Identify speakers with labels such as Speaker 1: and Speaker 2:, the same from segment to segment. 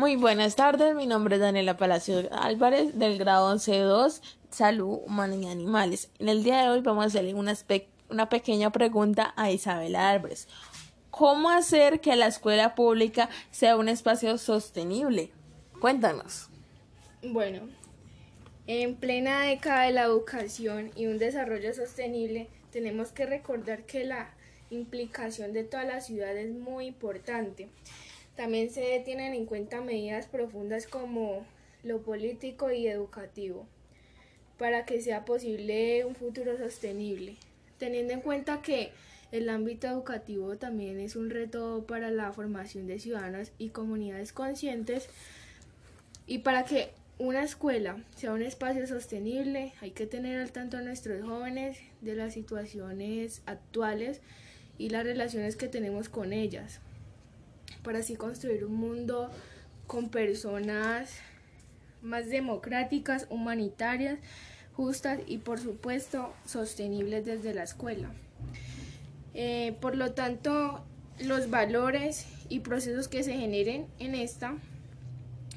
Speaker 1: Muy buenas tardes, mi nombre es Daniela Palacio Álvarez del grado 11.2 Salud Humana y Animales. En el día de hoy vamos a hacerle una, una pequeña pregunta a Isabela Álvarez. ¿Cómo hacer que la escuela pública sea un espacio sostenible? Cuéntanos.
Speaker 2: Bueno, en plena década de la educación y un desarrollo sostenible, tenemos que recordar que la implicación de toda la ciudad es muy importante. También se tienen en cuenta medidas profundas como lo político y educativo para que sea posible un futuro sostenible, teniendo en cuenta que el ámbito educativo también es un reto para la formación de ciudadanos y comunidades conscientes y para que una escuela sea un espacio sostenible hay que tener al tanto a nuestros jóvenes de las situaciones actuales y las relaciones que tenemos con ellas, para así construir un mundo con personas más democráticas, humanitarias, justas y por supuesto sostenibles desde la escuela. Eh, por lo tanto, los valores y procesos que se generen en esta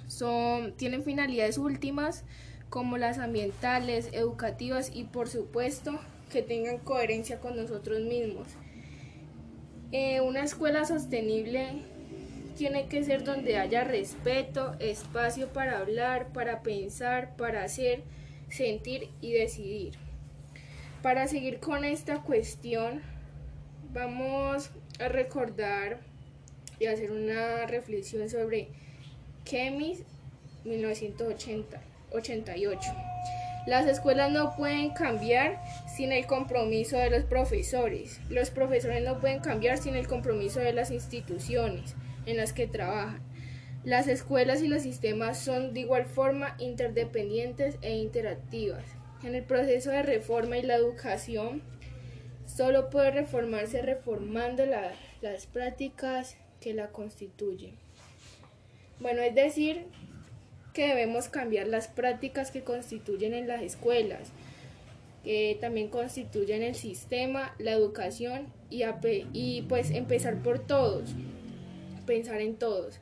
Speaker 2: son, tienen finalidades últimas como las ambientales, educativas y por supuesto que tengan coherencia con nosotros mismos. Eh, una escuela sostenible tiene que ser donde haya respeto, espacio para hablar, para pensar, para hacer, sentir y decidir. Para seguir con esta cuestión, vamos a recordar y hacer una reflexión sobre Kemis 1988. Las escuelas no pueden cambiar sin el compromiso de los profesores. Los profesores no pueden cambiar sin el compromiso de las instituciones en las que trabajan. Las escuelas y los sistemas son de igual forma interdependientes e interactivas. En el proceso de reforma y la educación solo puede reformarse reformando las prácticas que la constituyen. Bueno, es decir, que debemos cambiar las prácticas que constituyen en las escuelas, que también constituyen el sistema, la educación y, y pues empezar por todos, pensar en todos.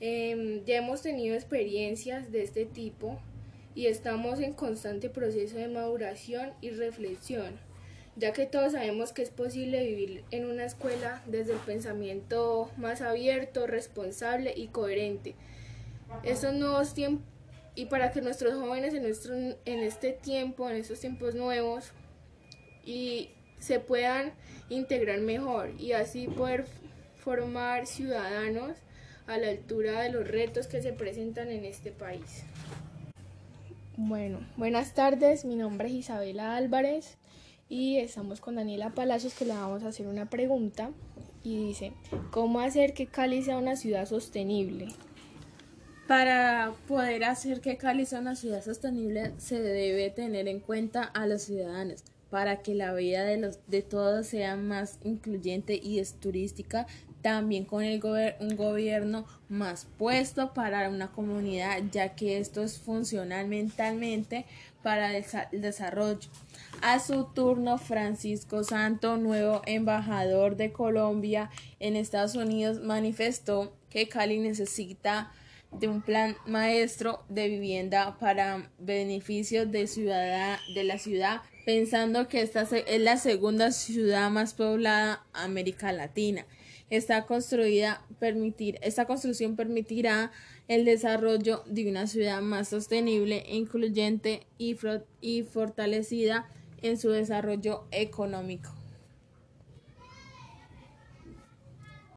Speaker 2: Em, ya hemos tenido experiencias de este tipo y estamos en constante proceso de maduración y reflexión, ya que todos sabemos que es posible vivir en una escuela desde el pensamiento más abierto, responsable y coherente estos nuevos tiempos y para que nuestros jóvenes en, nuestro, en este tiempo, en estos tiempos nuevos, y se puedan integrar mejor y así poder formar ciudadanos a la altura de los retos que se presentan en este país. Bueno, buenas tardes, mi nombre es Isabela Álvarez y estamos con Daniela Palacios que le vamos a hacer una pregunta y dice, ¿cómo hacer que Cali sea una ciudad sostenible?
Speaker 1: Para poder hacer que Cali sea una ciudad sostenible se debe tener en cuenta a los ciudadanos para que la vida de, los, de todos sea más incluyente y es turística, también con el un gobierno más puesto para una comunidad, ya que esto es funcional mentalmente para el desarrollo. A su turno, Francisco Santo, nuevo embajador de Colombia en Estados Unidos, manifestó que Cali necesita de un plan maestro de vivienda para beneficio de, ciudad, de la ciudad, pensando que esta es la segunda ciudad más poblada de América Latina. Esta, construida permitir, esta construcción permitirá el desarrollo de una ciudad más sostenible, incluyente y, y fortalecida en su desarrollo económico.